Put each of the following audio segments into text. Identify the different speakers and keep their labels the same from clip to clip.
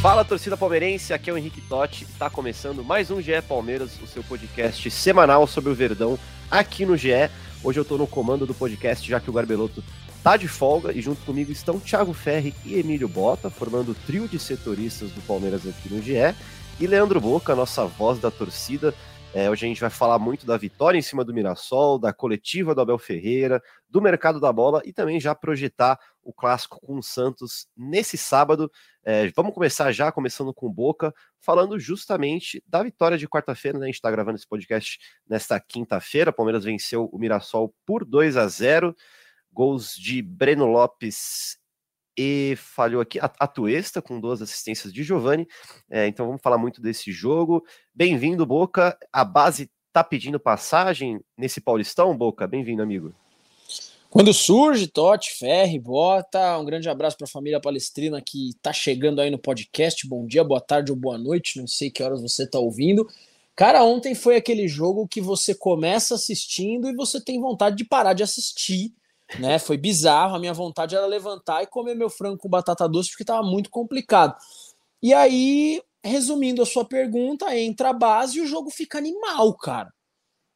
Speaker 1: Fala torcida palmeirense, aqui é o Henrique Totti, está começando mais um GE Palmeiras, o seu podcast semanal sobre o Verdão aqui no GE. Hoje eu estou no comando do podcast, já que o Garbeloto tá de folga e junto comigo estão Thiago Ferri e Emílio Bota, formando o trio de setoristas do Palmeiras aqui no GE, e Leandro Boca, nossa voz da torcida. É, hoje a gente vai falar muito da vitória em cima do Mirassol, da coletiva do Abel Ferreira, do mercado da bola e também já projetar o clássico com o Santos nesse sábado. É, vamos começar já, começando com Boca, falando justamente da vitória de quarta-feira. Né? A gente está gravando esse podcast nesta quinta-feira. Palmeiras venceu o Mirassol por 2 a 0. Gols de Breno Lopes e falhou aqui a Atuesta com duas assistências de Giovani. É, então vamos falar muito desse jogo. Bem-vindo, Boca. A base tá pedindo passagem nesse Paulistão, Boca? Bem-vindo, amigo.
Speaker 2: Quando surge, Totti, Ferri, Bota, um grande abraço para a família palestrina que está chegando aí no podcast. Bom dia, boa tarde ou boa noite, não sei que horas você está ouvindo. Cara, ontem foi aquele jogo que você começa assistindo e você tem vontade de parar de assistir, né? Foi bizarro, a minha vontade era levantar e comer meu frango com batata doce porque estava muito complicado. E aí, resumindo a sua pergunta, entra a base e o jogo fica animal, cara.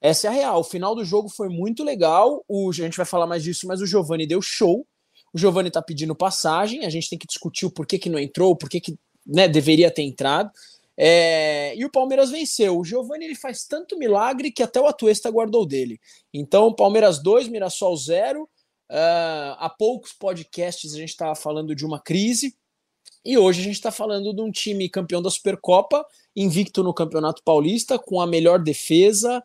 Speaker 2: Essa é a real. O final do jogo foi muito legal. O, a gente vai falar mais disso, mas o Giovani deu show. O Giovani tá pedindo passagem. A gente tem que discutir o porquê que não entrou, por que né, deveria ter entrado. É, e o Palmeiras venceu. O Giovani ele faz tanto milagre que até o Atuesta guardou dele. Então, Palmeiras 2, Mirassol 0. Uh, há poucos podcasts a gente estava falando de uma crise. E hoje a gente está falando de um time campeão da Supercopa, invicto no Campeonato Paulista, com a melhor defesa,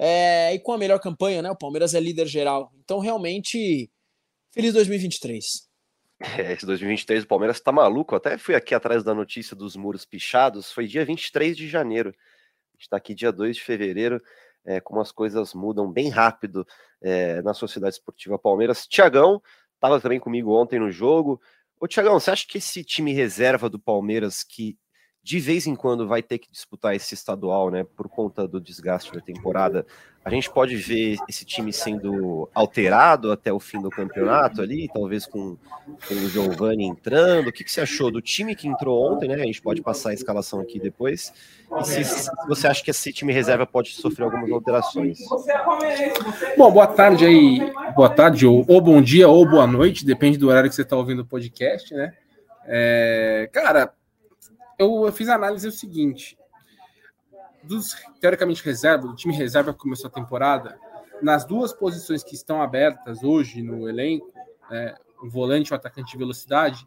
Speaker 2: é, e com a melhor campanha, né? O Palmeiras é líder geral. Então, realmente, feliz 2023.
Speaker 1: É, esse 2023 o Palmeiras tá maluco. até fui aqui atrás da notícia dos muros pichados. Foi dia 23 de janeiro. A gente tá aqui dia 2 de fevereiro. É, como as coisas mudam bem rápido é, na Sociedade Esportiva Palmeiras. Tiagão estava também comigo ontem no jogo. Ô, Tiagão, você acha que esse time reserva do Palmeiras, que de vez em quando vai ter que disputar esse estadual, né, por conta do desgaste da temporada. A gente pode ver esse time sendo alterado até o fim do campeonato ali, talvez com, com o Giovani entrando. O que, que você achou do time que entrou ontem, né? A gente pode passar a escalação aqui depois. E se, se você acha que esse time reserva pode sofrer algumas alterações?
Speaker 3: Bom, boa tarde aí, boa tarde, ou, ou bom dia, ou boa noite, depende do horário que você está ouvindo o podcast, né? É, cara, eu fiz a análise o seguinte: dos teoricamente reserva, do time reserva que começou a temporada, nas duas posições que estão abertas hoje no elenco, é, um volante e um atacante de velocidade,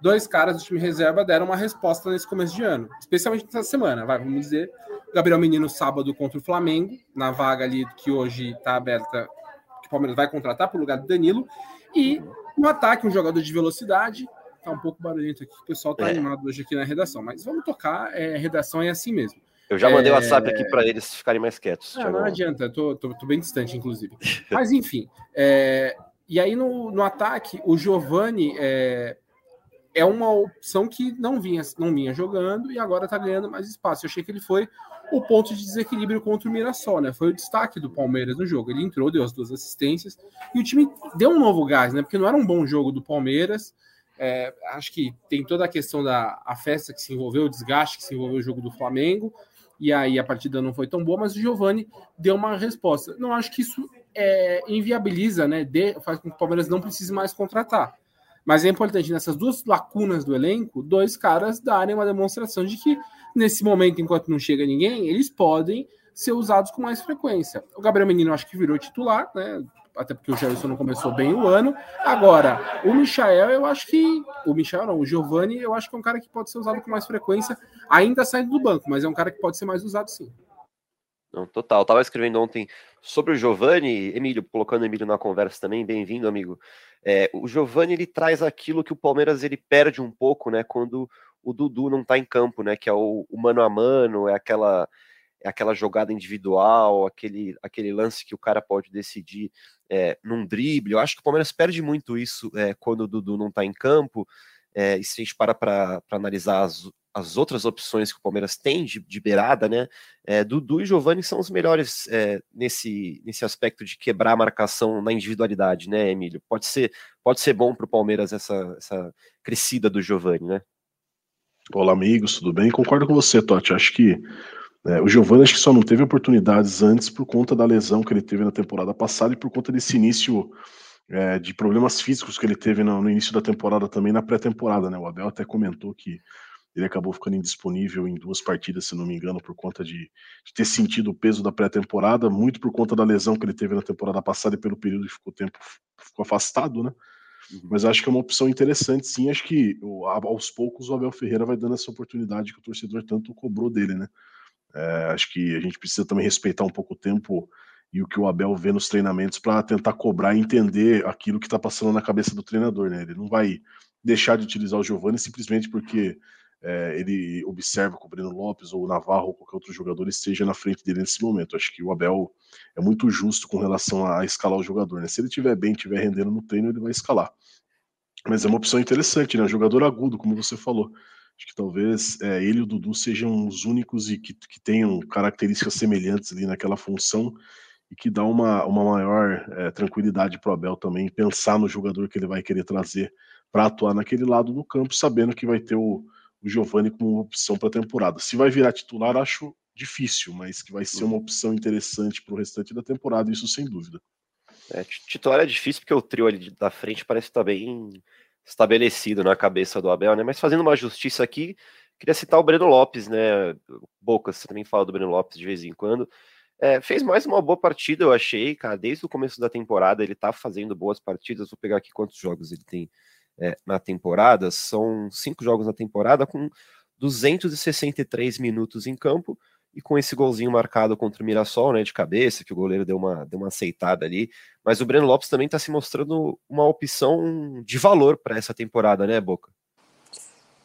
Speaker 3: dois caras do time reserva deram uma resposta nesse começo de ano, especialmente nessa semana, vai, vamos dizer, Gabriel Menino sábado contra o Flamengo, na vaga ali que hoje está aberta, que o Palmeiras vai contratar para o lugar do Danilo, e no ataque um jogador de velocidade, Tá um pouco barulhento aqui, o pessoal tá é. animado hoje aqui na redação, mas vamos tocar, é, redação é assim mesmo.
Speaker 1: Eu já mandei o é... WhatsApp aqui para eles ficarem mais quietos.
Speaker 3: Ah, não adianta, tô, tô, tô, bem distante, inclusive. mas enfim, é... e aí no, no ataque, o Giovani é... é uma opção que não vinha, não vinha jogando e agora tá ganhando mais espaço. Eu achei que ele foi o ponto de desequilíbrio contra o Mirassol, né? Foi o destaque do Palmeiras no jogo. Ele entrou, deu as duas assistências e o time deu um novo gás, né? Porque não era um bom jogo do Palmeiras. É, acho que tem toda a questão da a festa que se envolveu, o desgaste que se envolveu o jogo do Flamengo, e aí a partida não foi tão boa, mas o Giovani deu uma resposta. Não acho que isso é, inviabiliza, né? De, faz com que o Palmeiras não precise mais contratar. Mas é importante nessas duas lacunas do elenco, dois caras darem uma demonstração de que nesse momento, enquanto não chega ninguém, eles podem ser usados com mais frequência. O Gabriel Menino acho que virou titular, né? Até porque o Gerson não começou bem o ano. Agora, o Michael, eu acho que. O Michael não, o Giovanni, eu acho que é um cara que pode ser usado com mais frequência, ainda saindo do banco, mas é um cara que pode ser mais usado sim.
Speaker 1: Não, total. Eu tava escrevendo ontem sobre o Giovani, Emílio, colocando o Emílio na conversa também, bem-vindo, amigo. É, o Giovani ele traz aquilo que o Palmeiras ele perde um pouco, né, quando o Dudu não tá em campo, né, que é o, o mano a mano, é aquela aquela jogada individual, aquele, aquele lance que o cara pode decidir é, num drible. Eu acho que o Palmeiras perde muito isso é, quando o Dudu não está em campo. É, e se a gente para para analisar as, as outras opções que o Palmeiras tem de, de beirada, né? É, Dudu e Giovani são os melhores é, nesse, nesse aspecto de quebrar a marcação na individualidade, né, Emílio? Pode ser, pode ser bom para o Palmeiras essa, essa crescida do Giovani, né?
Speaker 4: Olá, amigos, tudo bem? Concordo com você, Totti. Acho que é, o Giovani acho que só não teve oportunidades antes por conta da lesão que ele teve na temporada passada e por conta desse início é, de problemas físicos que ele teve no, no início da temporada também na pré-temporada, né? O Abel até comentou que ele acabou ficando indisponível em duas partidas, se não me engano, por conta de, de ter sentido o peso da pré-temporada, muito por conta da lesão que ele teve na temporada passada e pelo período que ficou tempo ficou afastado, né? Uhum. Mas acho que é uma opção interessante, sim. Acho que aos poucos o Abel Ferreira vai dando essa oportunidade que o torcedor tanto cobrou dele, né? É, acho que a gente precisa também respeitar um pouco o tempo e o que o Abel vê nos treinamentos para tentar cobrar e entender aquilo que está passando na cabeça do treinador. Né? Ele não vai deixar de utilizar o Giovani simplesmente porque é, ele observa que o Breno Lopes ou o Navarro ou qualquer outro jogador esteja na frente dele nesse momento. Acho que o Abel é muito justo com relação a, escalar o jogador. Né? Se ele estiver bem, estiver rendendo no treino, ele vai escalar. Mas é uma opção interessante, né? Jogador agudo, como você falou. Acho que talvez é, ele e o Dudu sejam os únicos e que, que tenham características semelhantes ali naquela função e que dá uma, uma maior é, tranquilidade para o Abel também pensar no jogador que ele vai querer trazer para atuar naquele lado do campo, sabendo que vai ter o, o Giovani como opção para a temporada. Se vai virar titular, acho difícil, mas que vai ser uma opção interessante para o restante da temporada, isso sem dúvida.
Speaker 1: É, titular é difícil porque o trio ali da frente parece estar tá bem estabelecido na cabeça do Abel, né? Mas fazendo uma justiça aqui, queria citar o Breno Lopes, né? Bocas, você também fala do Breno Lopes de vez em quando. É, fez mais uma boa partida, eu achei, cara. Desde o começo da temporada ele tá fazendo boas partidas. Vou pegar aqui quantos jogos ele tem é, na temporada. São cinco jogos na temporada com 263 minutos em campo e com esse golzinho marcado contra o Mirassol, né, de cabeça, que o goleiro deu uma, deu uma aceitada ali. Mas o Breno Lopes também está se mostrando uma opção de valor para essa temporada, né, Boca?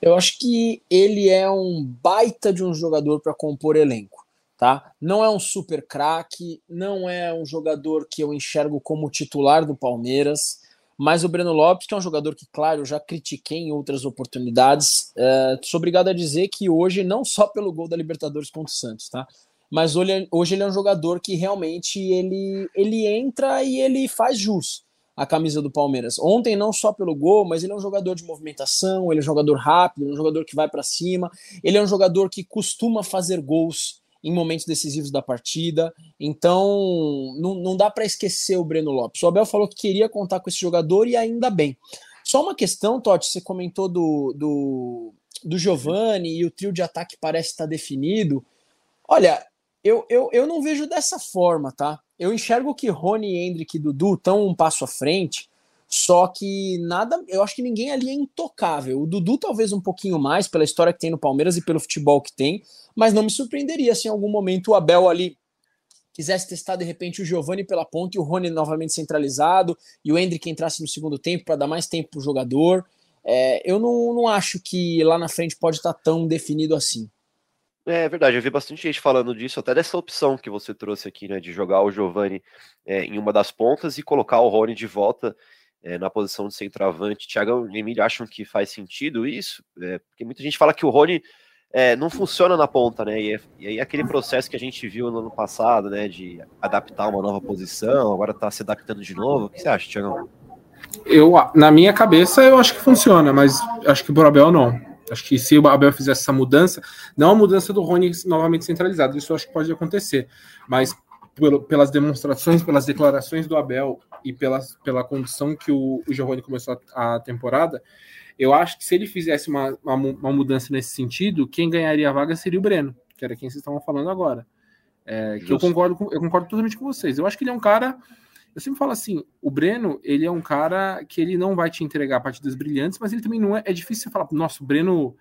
Speaker 2: Eu acho que ele é um baita de um jogador para compor elenco, tá? Não é um super craque, não é um jogador que eu enxergo como titular do Palmeiras, mas o Breno Lopes, que é um jogador que, claro, eu já critiquei em outras oportunidades, é, sou obrigado a dizer que hoje, não só pelo gol da Libertadores contra o Santos, tá? Mas hoje, hoje ele é um jogador que realmente ele, ele entra e ele faz jus a camisa do Palmeiras. Ontem, não só pelo gol, mas ele é um jogador de movimentação, ele é um jogador rápido, um jogador que vai para cima, ele é um jogador que costuma fazer gols em momentos decisivos da partida. Então, não, não dá para esquecer o Breno Lopes. O Abel falou que queria contar com esse jogador e ainda bem. Só uma questão, Totti, você comentou do, do, do Giovani e o trio de ataque parece estar definido. Olha, eu, eu, eu não vejo dessa forma, tá? Eu enxergo que Rony, Hendrick e Dudu estão um passo à frente, só que nada, eu acho que ninguém ali é intocável. O Dudu talvez um pouquinho mais pela história que tem no Palmeiras e pelo futebol que tem, mas não me surpreenderia se em algum momento o Abel ali quisesse testar de repente o Giovani pela ponta e o Rony novamente centralizado e o Hendrick entrasse no segundo tempo para dar mais tempo para o jogador. É, eu não, não acho que lá na frente pode estar tá tão definido assim.
Speaker 1: É verdade, eu vi bastante gente falando disso, até dessa opção que você trouxe aqui, né, de jogar o Giovani é, em uma das pontas e colocar o Rony de volta é, na posição de centroavante. Thiago e Emílio acham que faz sentido isso? É, porque muita gente fala que o Rony é, não funciona na ponta, né? E, é, e, aí aquele processo que a gente viu no ano passado, né, de adaptar uma nova posição, agora tá se adaptando de novo. O que você acha, Thiago?
Speaker 3: Eu, na minha cabeça, eu acho que funciona, mas acho que o Abel não. Acho que se o Abel fizesse essa mudança, não a mudança do Rony novamente centralizado, isso acho que pode acontecer, mas pelas demonstrações, pelas declarações do Abel e pelas, pela condição que o, o Giovanni começou a, a, temporada, eu acho que se ele fizesse uma, uma, uma, mudança nesse sentido, quem ganharia a vaga seria o Breno, que era quem vocês estavam falando agora. É, que eu concordo, com, eu concordo totalmente com vocês. Eu acho que ele é um cara. Eu sempre falo assim: o Breno, ele é um cara que ele não vai te entregar partidas brilhantes, mas ele também não é. É difícil você falar, nossa, o Breno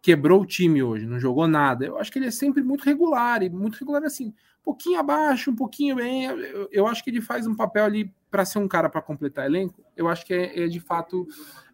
Speaker 3: quebrou o time hoje, não jogou nada. Eu acho que ele é sempre muito regular e muito regular assim, um pouquinho abaixo, um pouquinho bem. Eu, eu acho que ele faz um papel ali para ser um cara para completar elenco. Eu acho que é, é de fato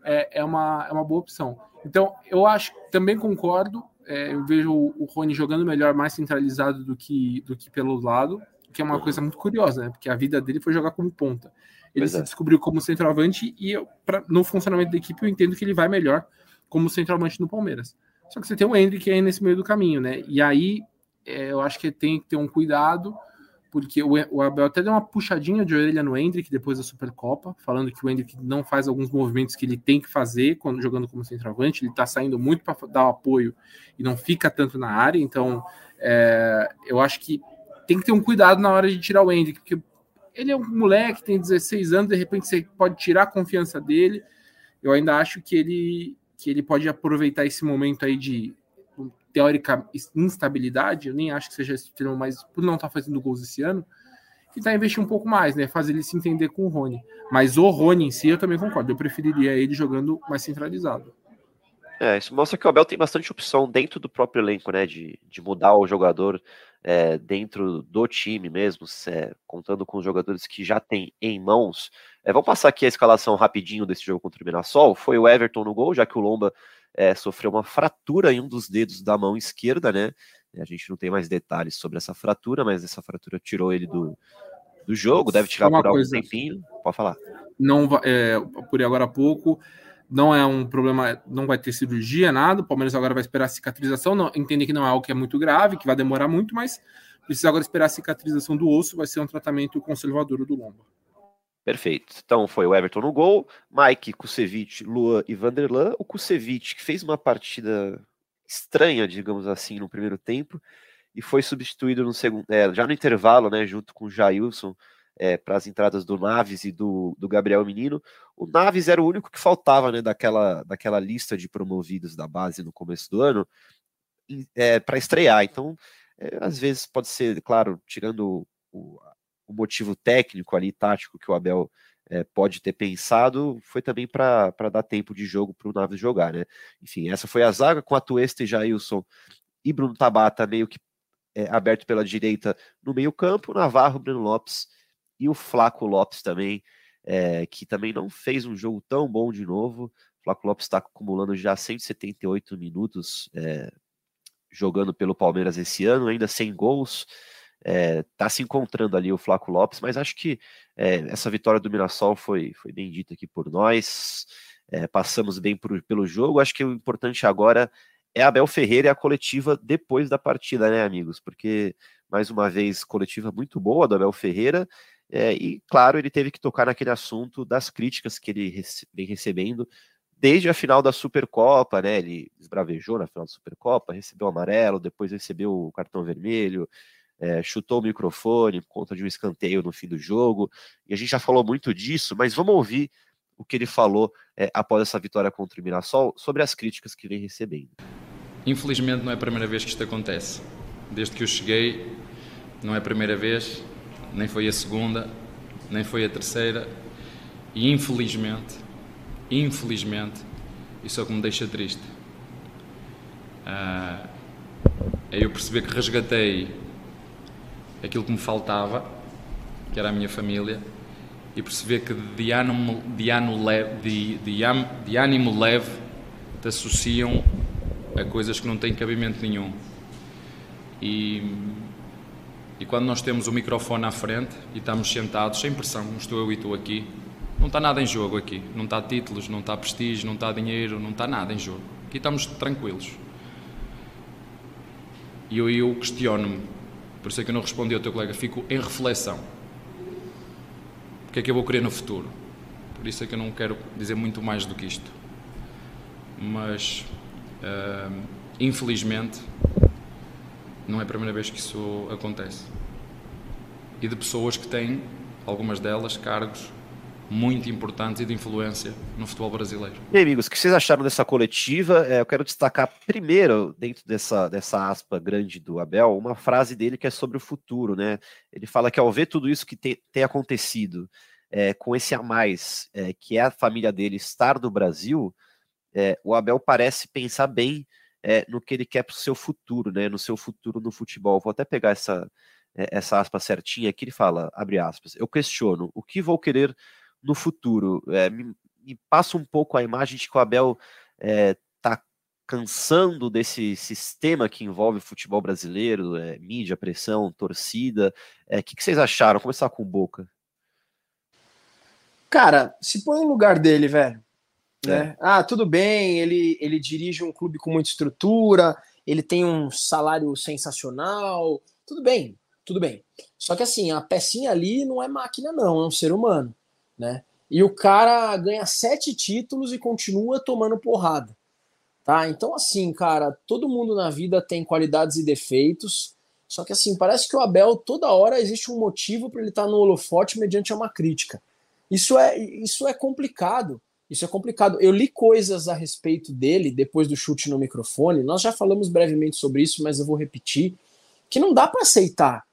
Speaker 3: é, é, uma, é uma boa opção. Então, eu acho, também concordo. É, eu vejo o, Rony jogando melhor, mais centralizado do que, do que pelo lado, que é uma coisa muito curiosa, né? Porque a vida dele foi jogar como ponta. Ele pois se é. descobriu como centroavante e eu, pra, no funcionamento da equipe eu entendo que ele vai melhor como centroavante no Palmeiras. Só que você tem o Hendrick aí nesse meio do caminho, né? E aí é, eu acho que tem que ter um cuidado, porque o, o, Abel até deu uma puxadinha de orelha no Hendrick depois da Supercopa, falando que o Hendrick não faz alguns movimentos que ele tem que fazer quando jogando como centroavante. Ele tá saindo muito para dar o apoio e não fica tanto na área. Então é, eu acho que tem que ter um cuidado na hora de tirar o Hendrick, porque ele é um moleque, tem 16 anos, de repente você pode tirar a confiança dele. Eu ainda acho que ele que ele pode aproveitar esse momento aí de teórica instabilidade, eu nem acho que seja esse termo, mas por não estar tá fazendo gols esse ano, e tá investir um pouco mais, né? Fazer ele se entender com o Rony. Mas o Rony em si, eu também concordo. Eu preferiria ele jogando mais centralizado.
Speaker 1: É, isso mostra que o Abel tem bastante opção dentro do próprio elenco, né? De, de mudar o jogador é, dentro do time mesmo, é, contando com os jogadores que já tem em mãos. É, vamos passar aqui a escalação rapidinho desse jogo contra o Mirassol. Foi o Everton no gol, já que o Lomba é, sofreu uma fratura em um dos dedos da mão esquerda, né? A gente não tem mais detalhes sobre essa fratura, mas essa fratura tirou ele do, do jogo, deve tirar por algum tempinho. Pode falar.
Speaker 3: Não, é, por agora há pouco não é um problema, não vai ter cirurgia, nada. O Palmeiras agora vai esperar a cicatrização. Não, entender que não é algo que é muito grave, que vai demorar muito, mas precisa agora esperar a cicatrização do osso. Vai ser um tratamento conservador do lombo.
Speaker 1: Perfeito. Então foi o Everton no gol, Mike, Kusevich, Luan e Vanderlan. O Kusevich que fez uma partida estranha, digamos assim, no primeiro tempo e foi substituído no segundo, é, já no intervalo, né, junto com o Jailson é, para as entradas do Naves e do, do Gabriel Menino. O Naves era o único que faltava né, daquela, daquela lista de promovidos da base no começo do ano é, para estrear. Então, é, às vezes pode ser, claro, tirando o, o motivo técnico ali, tático, que o Abel é, pode ter pensado, foi também para dar tempo de jogo para o Naves jogar, né? Enfim, essa foi a zaga com a Tuesta e Jailson e Bruno Tabata meio que é, aberto pela direita no meio campo, Navarro, Bruno Lopes e o Flaco Lopes também, é, que também não fez um jogo tão bom de novo. O Flaco Lopes está acumulando já 178 minutos jogando pelo Palmeiras esse ano, ainda sem gols. Está se encontrando ali o Flaco Lopes, mas acho que essa vitória do Mirassol foi, foi bem dita aqui por nós. passamos bem por, pelo jogo. Acho que o importante agora é Abel Ferreira e a coletiva depois da partida, né, amigos? Porque, mais uma vez, coletiva muito boa do Abel Ferreira. É, e, claro, ele teve que tocar naquele assunto das críticas que ele rece vem recebendo desde a final da Supercopa, né? Ele esbravejou na final da Supercopa, recebeu amarelo, depois recebeu o cartão vermelho, é, chutou o microfone por conta de um escanteio no fim do jogo. E a gente já falou muito disso, mas vamos ouvir o que ele falou é, após essa vitória contra o Mirassol sobre as críticas que vem recebendo.
Speaker 5: Infelizmente, não é a primeira vez que isto acontece. Desde que eu cheguei, não é a primeira vez nem foi a segunda, nem foi a terceira, e infelizmente, infelizmente, isso é o que me deixa triste. Uh, é eu perceber que resgatei aquilo que me faltava, que era a minha família, e perceber que de ânimo, de ânimo leve, de, de, de ânimo leve te associam a coisas que não têm cabimento nenhum. E e quando nós temos o microfone à frente e estamos sentados, sem pressão, como estou eu e tu aqui, não está nada em jogo aqui. Não está títulos, não está prestígio, não está dinheiro, não está nada em jogo. Aqui estamos tranquilos. E eu, eu questiono-me, por isso é que eu não respondi ao teu colega, fico em reflexão. O que é que eu vou querer no futuro? Por isso é que eu não quero dizer muito mais do que isto. Mas, uh, infelizmente, não é a primeira vez que isso acontece. E de pessoas que têm, algumas delas, cargos muito importantes e de influência no futebol brasileiro.
Speaker 1: E aí, amigos, o que vocês acharam dessa coletiva? É, eu quero destacar primeiro, dentro dessa, dessa aspa grande do Abel, uma frase dele que é sobre o futuro, né? Ele fala que ao ver tudo isso que tem, tem acontecido, é, com esse a mais, é, que é a família dele estar no Brasil, é, o Abel parece pensar bem é, no que ele quer para o seu futuro, né? No seu futuro no futebol. Vou até pegar essa, é, essa aspa certinha aqui, ele fala, abre aspas, eu questiono, o que vou querer no futuro? É, me, me, passa um pouco a imagem de que o Abel é, tá cansando desse sistema que envolve o futebol brasileiro, é, mídia, pressão, torcida. O é, que, que vocês acharam? Vou começar com o Boca.
Speaker 2: Cara, se põe no lugar dele, velho. Né? É. Ah, tudo bem, ele, ele dirige um clube com muita estrutura, ele tem um salário sensacional, tudo bem, tudo bem. Só que assim, a pecinha ali não é máquina, não, é um ser humano, né? E o cara ganha sete títulos e continua tomando porrada. Tá? Então, assim, cara, todo mundo na vida tem qualidades e defeitos. Só que assim, parece que o Abel toda hora existe um motivo para ele estar tá no holofote mediante uma crítica. Isso é, isso é complicado. Isso é complicado. Eu li coisas a respeito dele depois do chute no microfone. Nós já falamos brevemente sobre isso, mas eu vou repetir que não dá para aceitar.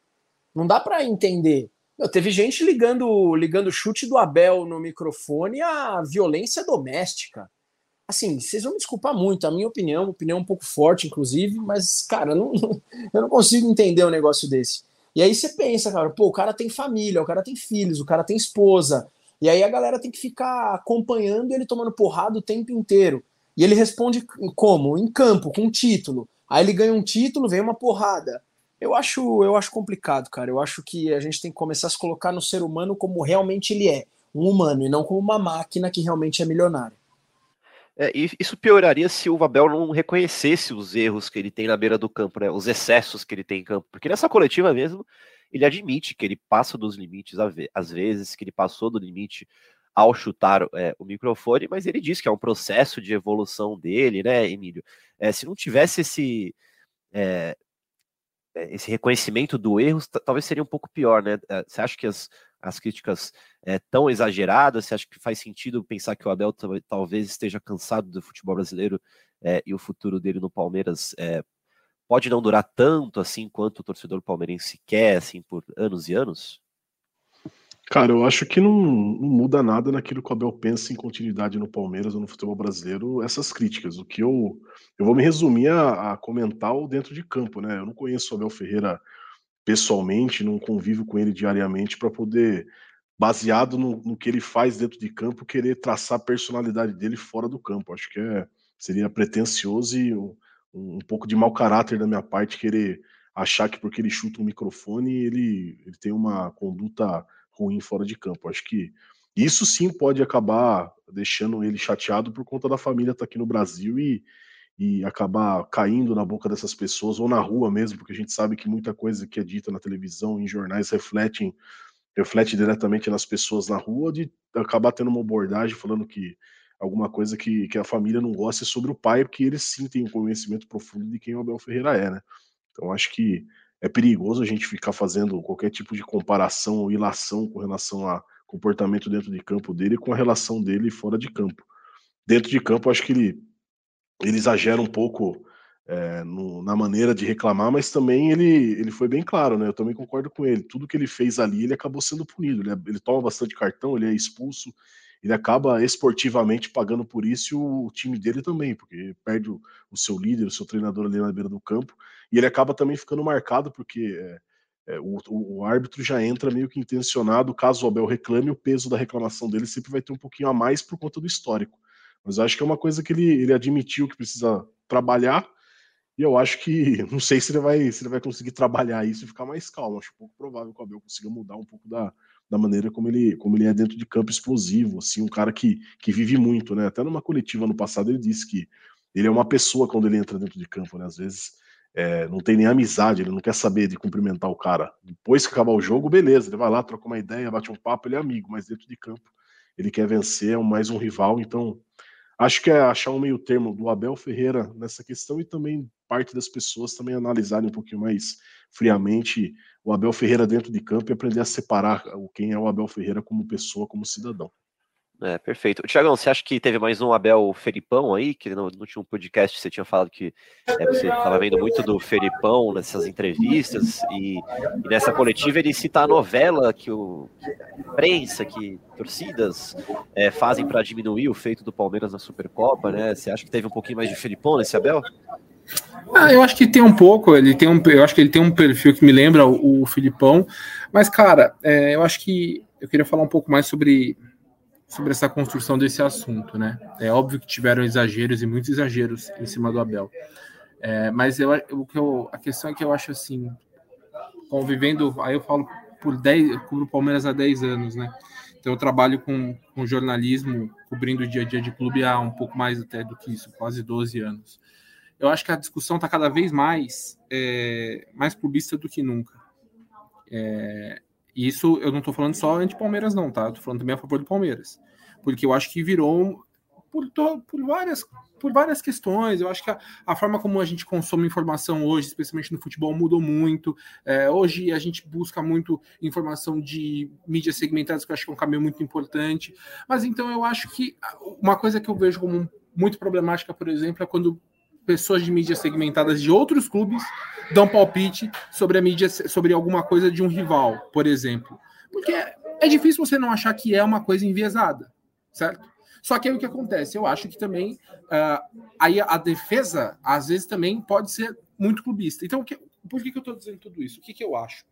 Speaker 2: Não dá para entender. Teve gente ligando ligando o chute do Abel no microfone à violência doméstica assim, vocês vão me desculpar muito, a minha opinião, opinião um pouco forte, inclusive, mas, cara, não, eu não consigo entender um negócio desse. E aí você pensa, cara, pô, o cara tem família, o cara tem filhos, o cara tem esposa, e aí a galera tem que ficar acompanhando ele tomando porrada o tempo inteiro. E ele responde como? Em campo, com título. Aí ele ganha um título, vem uma porrada. Eu acho, eu acho complicado, cara. Eu acho que a gente tem que começar a se colocar no ser humano como realmente ele é, um humano, e não como uma máquina que realmente é milionária.
Speaker 1: É, isso pioraria se o Abel não reconhecesse os erros que ele tem na beira do campo, né? Os excessos que ele tem em campo. Porque nessa coletiva mesmo, ele admite que ele passa dos limites às vezes, que ele passou do limite ao chutar é, o microfone, mas ele diz que é um processo de evolução dele, né, Emílio? É, se não tivesse esse, é esse reconhecimento do erro, talvez seria um pouco pior, né? É, você acha que as, as críticas é, tão exageradas? Você acha que faz sentido pensar que o Abel talvez esteja cansado do futebol brasileiro é, e o futuro dele no Palmeiras é, pode não durar tanto assim quanto o torcedor palmeirense quer, assim, por anos e anos?
Speaker 4: Cara, eu acho que não, não, muda nada naquilo que o Abel pensa em continuidade no Palmeiras ou no futebol brasileiro, essas críticas. O que eu. Eu vou me resumir a, a comentar o dentro de campo, né? Eu não conheço o Abel Ferreira pessoalmente, não convivo com ele diariamente para poder, baseado no, no, que ele faz dentro de campo, querer traçar a personalidade dele fora do campo. Acho que é, seria pretencioso e um, um, pouco de mau caráter da minha parte querer achar que porque ele chuta um microfone ele, ele tem uma conduta ruim fora de campo. Acho que isso sim pode acabar deixando ele chateado por conta da família estar tá aqui no Brasil e, e acabar caindo na boca dessas pessoas ou na rua mesmo, porque a gente sabe que muita coisa que é dita na televisão, em jornais, refletem reflete diretamente nas pessoas na rua, de acabar tendo uma abordagem falando que alguma coisa que, que a família não gosta é sobre o pai, porque eles sim têm um conhecimento profundo de quem o Abel Ferreira é, né? Então acho que é perigoso a gente ficar fazendo qualquer tipo de comparação ou ilação com relação a comportamento dentro de campo dele com a relação dele fora de campo. Dentro de campo, acho que ele ele exagera um pouco é, no, na maneira de reclamar, mas também ele, ele foi bem claro, né? Eu também concordo com ele. Tudo que ele fez ali, ele acabou sendo punido. Ele, ele toma bastante cartão, ele é expulso, ele acaba esportivamente pagando por isso e o, time dele também, porque perde o, o, seu líder, o seu treinador ali na beira do campo, e ele acaba também ficando marcado, porque é, é, o, o, árbitro já entra meio que intencionado, caso o Abel reclame, o peso da reclamação dele sempre vai ter um pouquinho a mais por conta do histórico. Mas acho que é uma coisa que ele, ele admitiu que precisa trabalhar. E eu acho que não sei se ele vai se ele vai conseguir trabalhar isso e ficar mais calmo. Acho pouco provável que o Abel consiga mudar um pouco da, da maneira como ele, como ele é dentro de campo explosivo, assim, um cara que, que vive muito, né? Até numa coletiva no passado ele disse que ele é uma pessoa quando ele entra dentro de campo, né? Às vezes é, não tem nem amizade, ele não quer saber de cumprimentar o cara. Depois que acabar o jogo, beleza, ele vai lá, troca uma ideia, bate um papo, ele é amigo, mas dentro de campo ele quer vencer, é mais um rival, então acho que é achar um meio termo do Abel Ferreira nessa questão e também parte das pessoas também analisarem um pouquinho mais friamente o Abel Ferreira dentro de campo e aprender a separar quem é o Abel Ferreira como pessoa, como cidadão.
Speaker 1: É, perfeito. Tiagão, você acha que teve mais um Abel Felipão aí? Que no, no último podcast você tinha falado que é, você estava vendo muito do Felipão nessas entrevistas e, e, nessa coletiva ele cita a novela que o que prensa, que torcidas é, fazem para diminuir o feito do Palmeiras na Supercopa, né? Você acha que teve um pouquinho mais de Felipão nesse Abel?
Speaker 3: Ah, eu acho que tem um pouco, ele tem um, eu acho que ele tem um perfil que me lembra o, o Filipão, mas cara, é, eu acho que eu queria falar um pouco mais sobre sobre essa construção desse assunto, né? É óbvio que tiveram exageros e muitos exageros em cima do Abel, é, mas eu, o que eu, a questão é que eu acho assim, convivendo, aí eu falo por 10, cubro Palmeiras há 10 anos, né? Então eu trabalho com, com jornalismo, cobrindo o dia a dia de clube há um pouco mais até do que isso, quase 12 anos. Eu acho que a discussão está cada vez mais, é, mais clubista do que nunca. É, e isso eu não estou falando só anti-Palmeiras, não, tá? Estou falando também a favor do Palmeiras. Porque eu acho que virou por, por, várias, por várias questões. Eu acho que a, a, forma como a gente consome informação hoje, especialmente no futebol, mudou muito. É, hoje a gente busca muito informação de mídias segmentadas, que eu acho que é um caminho muito importante. Mas então eu acho que uma coisa que eu vejo como muito problemática, por exemplo, é quando pessoas de mídias segmentadas de outros clubes dão palpite sobre a mídia, sobre alguma coisa de um rival, por exemplo. Porque é difícil você não achar que é uma coisa enviesada, certo? Só que aí o que acontece? Eu acho que também uh, aí a defesa, às vezes, também pode ser muito clubista. Então, que, por que, que eu estou dizendo tudo isso? O que, que eu acho?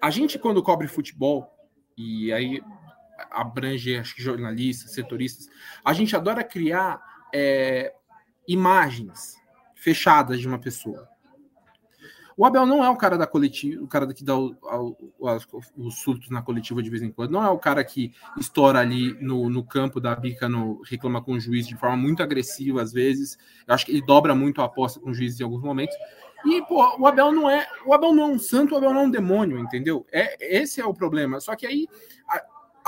Speaker 3: A gente, quando cobre futebol, e aí abrange acho que jornalistas, setoristas, a gente adora criar é, imagens fechadas de uma pessoa. O Abel não é o cara da coletiva, o cara que dá o, os surtos na coletiva de vez em quando, não é o cara que estoura ali no, no campo da bica, no, reclama com o juiz de forma muito agressiva às vezes. Eu acho que ele dobra muito a aposta com o juiz em alguns momentos. E, pô, o Abel não é. O Abel não é um santo, o Abel não é um demônio, entendeu? É, esse é o problema. Só que aí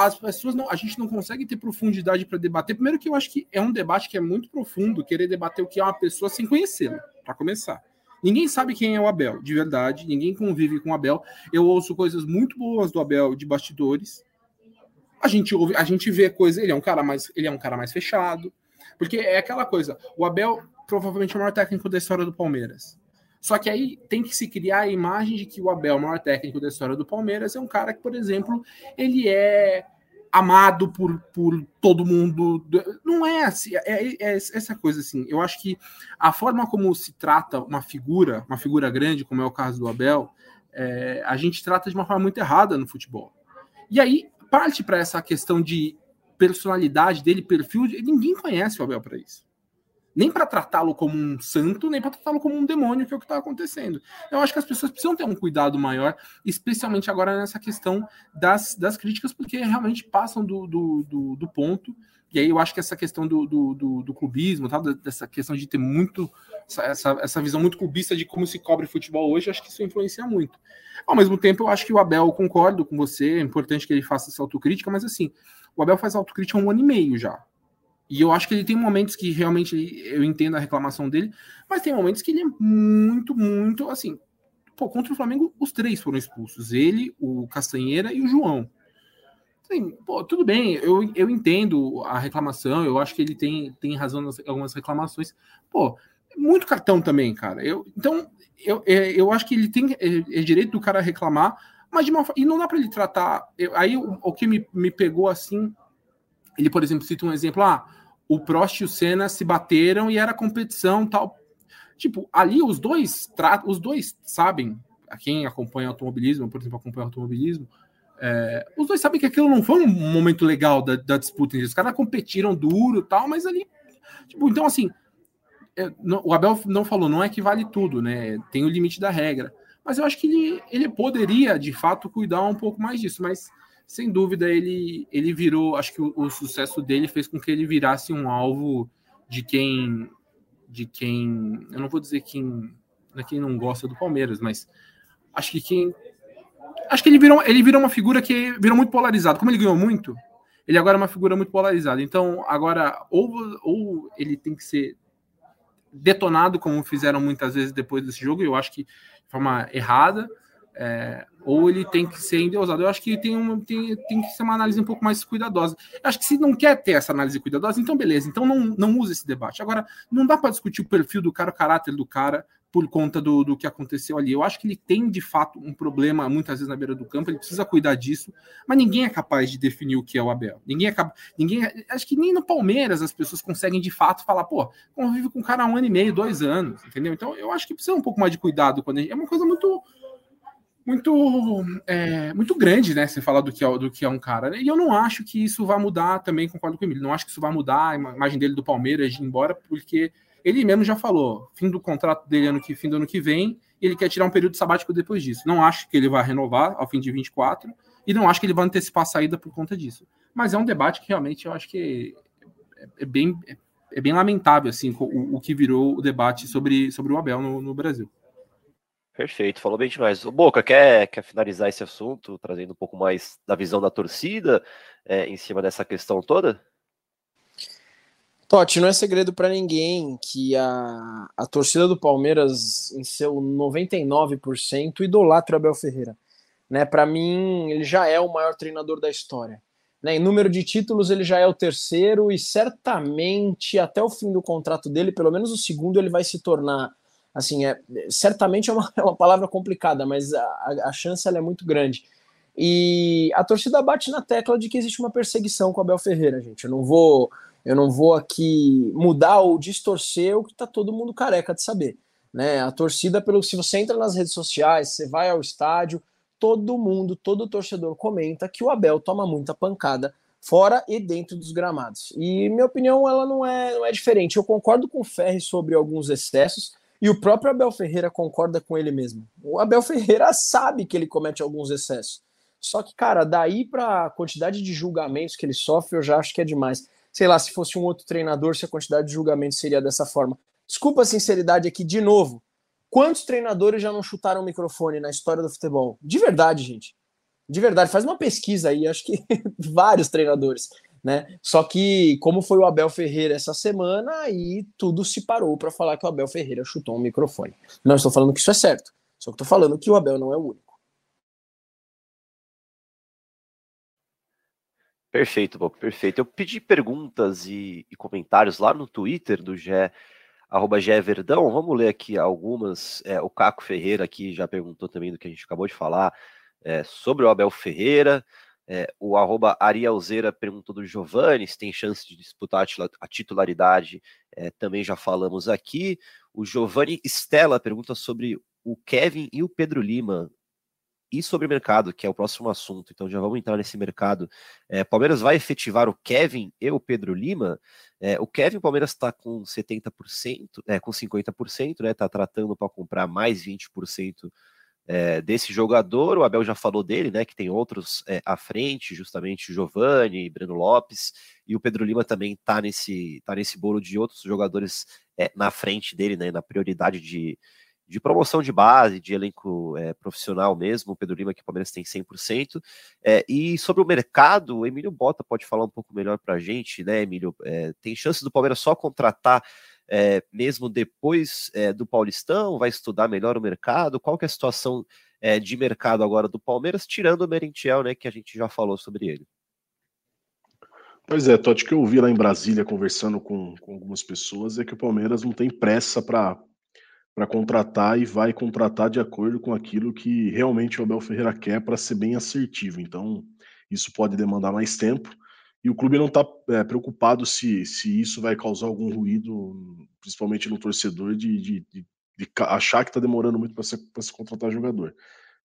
Speaker 3: as pessoas não. A gente não consegue ter profundidade para debater. Primeiro que eu acho que é um debate que é muito profundo, querer debater o que é uma pessoa sem conhecê-la, para começar. Ninguém sabe quem é o Abel, de verdade. Ninguém convive com o Abel. Eu ouço coisas muito boas do Abel de bastidores. A gente ouve, a gente vê coisas. Ele é um cara mais, ele é um cara mais fechado, porque é aquela coisa. O Abel provavelmente é o maior técnico da história do Palmeiras. Só que aí tem que se criar a imagem de que o Abel, o maior técnico da história do Palmeiras, é um cara que, por exemplo, ele é amado por, por todo mundo. Não é assim, é, é, essa coisa assim. Eu acho que a forma como se trata uma figura, uma figura grande, como é o caso do Abel, é, a gente trata de uma forma muito errada no futebol. E aí parte para essa questão de personalidade dele, perfil, ninguém conhece o Abel para isso nem para tratá-lo como um santo, nem para tratá-lo como um demônio, que é o que está acontecendo. Eu acho que as pessoas precisam ter um cuidado maior, especialmente agora nessa questão das, das críticas, porque realmente passam do, do, do, do ponto. E aí eu acho que essa questão do, do, do, do clubismo, tá? dessa questão de ter muito essa, essa visão muito clubista de como se cobre futebol hoje, acho que isso influencia muito. Ao mesmo tempo, eu acho que o Abel, concordo com você, é importante que ele faça essa autocrítica, mas assim, o Abel faz autocrítica há um ano e meio já. E eu acho que ele tem momentos que realmente eu entendo a reclamação dele, mas tem momentos que ele é muito, muito assim. Pô, contra o Flamengo, os três foram expulsos: ele, o Castanheira e o João. Assim, pô, tudo bem, eu, eu entendo a reclamação, eu acho que ele tem, tem razão nas algumas reclamações. Pô, muito cartão também, cara. Eu, então, eu, é, eu acho que ele tem é, é direito do cara reclamar, mas de uma E não dá para ele tratar. Eu, aí o, o que me, me pegou assim. Ele, por exemplo, cita um exemplo, ah, o Prost e o Senna se bateram e era competição tal. Tipo, ali os dois os dois sabem, a quem acompanha automobilismo, por exemplo, acompanha automobilismo, é, os dois sabem que aquilo não foi um momento legal da, da disputa. Os caras competiram duro tal, mas ali. Tipo, então, assim, é, o Abel não falou, não é que vale tudo, né? Tem o limite da regra. Mas eu acho que ele, ele poderia, de fato, cuidar um pouco mais disso. Mas sem dúvida ele, ele virou, acho que o, o, sucesso dele fez com que ele virasse um alvo de quem de quem, eu não vou dizer quem, é quem não gosta do Palmeiras, mas acho que quem acho que ele virou, ele virou uma figura que virou muito polarizado. Como ele ganhou muito, ele agora é uma figura muito polarizada. Então, agora ou ou ele tem que ser detonado como fizeram muitas vezes depois desse jogo, eu acho que de forma errada, É, ou ele tem que ser endeusado. Eu acho que tem, tem, tem que ser uma análise um pouco mais cuidadosa. Eu acho que se não quer ter essa análise cuidadosa, então beleza, então não, não use esse debate. Agora, não dá para discutir o perfil do cara, o caráter do cara, por conta do, do que aconteceu ali. Eu acho que ele tem, de fato, um problema, muitas vezes, na beira do campo, ele precisa cuidar disso, mas ninguém é capaz de definir o que é o Abel. Ninguém é. Ninguém, acho que nem no Palmeiras as pessoas conseguem, de fato, falar, pô, convive com um cara há um ano e meio, dois anos, entendeu? Então, eu acho que precisa um pouco mais de cuidado quando gente, é uma coisa muito muito é, muito grande, né? Você falar do que é, do que é um cara. Né? E eu não acho que isso vai mudar também, concordo com o. Não acho que isso vai mudar a imagem dele do Palmeiras de ir embora, porque ele mesmo já falou, fim do contrato dele ano que fim do ano que vem, ele quer tirar um período sabático depois disso. Não acho que ele vai renovar ao fim de 24 e não acho que ele vai antecipar a saída por conta disso. Mas é um debate que realmente eu acho que é, é bem é, é, bem lamentável assim o, o, que virou o debate sobre, sobre o Abel no, no Brasil.
Speaker 1: Perfeito, falou bem demais. O Boca, quer, quer finalizar esse assunto, trazendo um pouco mais da visão da torcida é, em cima dessa questão toda?
Speaker 2: Totti, não é segredo para ninguém que a, a torcida do Palmeiras, em seu 99%, idolatra Abel Ferreira. Né? Para mim, ele já é o maior treinador da história. Né? Em número de títulos, ele já é o terceiro e certamente até o fim do contrato dele, pelo menos o segundo, ele vai se tornar. Assim, é, certamente é uma, é uma palavra complicada, mas a, a chance é muito grande. E a torcida bate na tecla de que existe uma perseguição com Abel Ferreira, gente. Eu não vou eu não vou aqui mudar ou distorcer o que está todo mundo careca de saber. Né? A torcida, pelo se você entra nas redes sociais, você vai ao estádio, todo mundo, todo torcedor comenta que o Abel toma muita pancada fora e dentro dos gramados. E minha opinião ela não é, não é diferente. Eu concordo com o Ferri sobre alguns excessos e o próprio Abel Ferreira concorda com ele mesmo. O Abel Ferreira sabe que ele comete alguns excessos. Só que, cara, daí para a quantidade de julgamentos que ele sofre, eu já acho que é demais sei lá, se fosse um outro treinador, se a quantidade de julgamentos seria dessa forma. Desculpa a sinceridade aqui de novo. Quantos treinadores já não chutaram o microfone na história do futebol? De verdade, gente. De verdade, faz uma pesquisa aí, acho que vários treinadores, né? Só que, como foi o Abel Ferreira essa semana, aí tudo se parou para falar que o Abel Ferreira chutou um microfone. Não estou falando que isso é certo, só que estou falando que o Abel não é o único.
Speaker 1: Perfeito, Bob, perfeito. Eu pedi perguntas e, e comentários lá no Twitter do Gé, arroba Verdão. Vamos ler aqui algumas. É, o Caco Ferreira aqui já perguntou também do que a gente acabou de falar é, sobre o Abel Ferreira. É, o arroba Arielzeira perguntou do Giovanni se tem chance de disputar a titularidade. É, também já falamos aqui. O Giovanni Stella pergunta sobre o Kevin e o Pedro Lima e sobre mercado, que é o próximo assunto. Então já vamos entrar nesse mercado. É, Palmeiras vai efetivar o Kevin e o Pedro Lima. É, o Kevin, Palmeiras está com 70%, é, com 50%, né? Está tratando para comprar mais 20% é, desse jogador. O Abel já falou dele, né? Que tem outros é, à frente, justamente Giovanni, Breno Lopes, e o Pedro Lima também está nesse, tá nesse bolo de outros jogadores é, na frente dele, né? Na prioridade de de promoção de base, de elenco é, profissional mesmo, o Pedro Lima que o Palmeiras tem 100%. É, e sobre o mercado, o Emílio Bota pode falar um pouco melhor para a gente, né, Emílio? É, tem chance do Palmeiras só contratar é, mesmo depois é, do Paulistão? Vai estudar melhor o mercado? Qual que é a situação é, de mercado agora do Palmeiras, tirando o Merentiel, né, que a gente já falou sobre ele?
Speaker 4: Pois é, Totti, que eu ouvi lá em Brasília conversando com, com algumas pessoas é que o Palmeiras não tem pressa para para contratar e vai contratar de acordo com aquilo que realmente o Abel Ferreira quer para ser bem assertivo. Então, isso pode demandar mais tempo. E o clube não está é, preocupado se, se isso vai causar algum ruído, principalmente no torcedor, de, de, de, de achar que está demorando muito para se, se contratar jogador.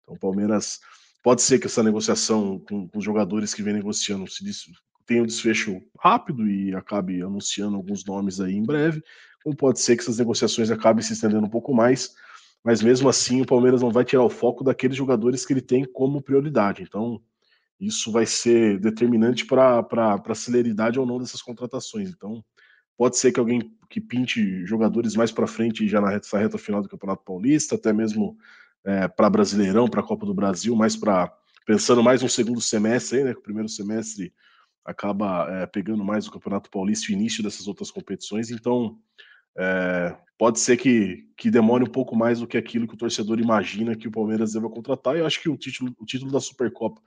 Speaker 4: Então, o Palmeiras pode ser que essa negociação com, com os jogadores que vem negociando se tenha um desfecho rápido e acabe anunciando alguns nomes aí em breve, ou pode ser que essas negociações acabem se estendendo um pouco mais, mas mesmo assim o Palmeiras não vai tirar o foco daqueles jogadores que ele tem como prioridade. Então, isso vai ser determinante para a celeridade ou não dessas contratações. Então, pode ser que alguém que pinte jogadores mais para frente, já na reta, final do Campeonato Paulista, até mesmo é, para Brasileirão, para a Copa do Brasil, mais para pensando mais no segundo semestre, aí, né? Que o primeiro semestre acaba é, pegando mais o Campeonato Paulista o início dessas outras competições. Então, É, pode ser que, que demore um pouco mais do que aquilo que o torcedor imagina que o Palmeiras deva contratar. E eu acho que o título, o título da Supercopa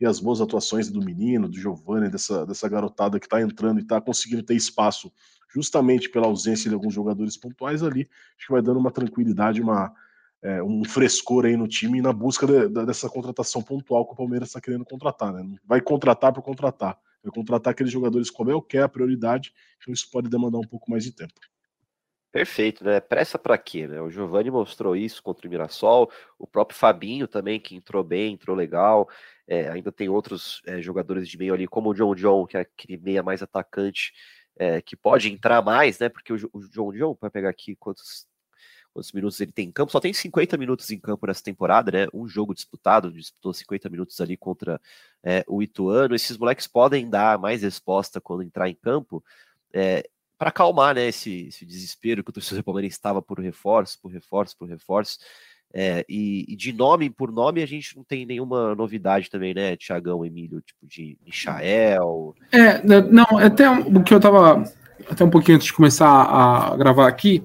Speaker 4: e as boas atuações do menino, do Giovanni, dessa, dessa garotada que está entrando e está conseguindo ter espaço justamente pela ausência de alguns jogadores pontuais ali, acho que vai dando uma tranquilidade, uma, é, um frescor aí no time na busca de, de, dessa contratação pontual que o Palmeiras está querendo contratar. Né? Vai contratar por contratar, vai contratar aqueles jogadores como é o que é a prioridade, então isso pode demandar um pouco mais de tempo.
Speaker 1: Perfeito, né? Pressa para quê, né? O Giovani mostrou isso contra o Mirassol, o próprio Fabinho também, que entrou bem, entrou legal. É, ainda tem outros é, jogadores de meio ali, como o John John, que é aquele meia mais atacante, é, que pode entrar mais, né? Porque o, o John John, para pegar aqui quantos, quantos minutos ele tem em campo, só tem 50 minutos em campo nessa temporada, né? Um jogo disputado, disputou 50 minutos ali contra é, o Ituano. Esses moleques podem dar mais resposta quando entrar em campo. É, para acalmar né, esse, esse, desespero que o torcedor palmeirense estava por reforço, por reforço, por reforço. É, e, e, de nome por nome a gente não tem nenhuma novidade também, né, Tiagão, Emílio, tipo de Michael.
Speaker 3: É, não, até o que eu tava, até um pouquinho antes de começar a gravar aqui,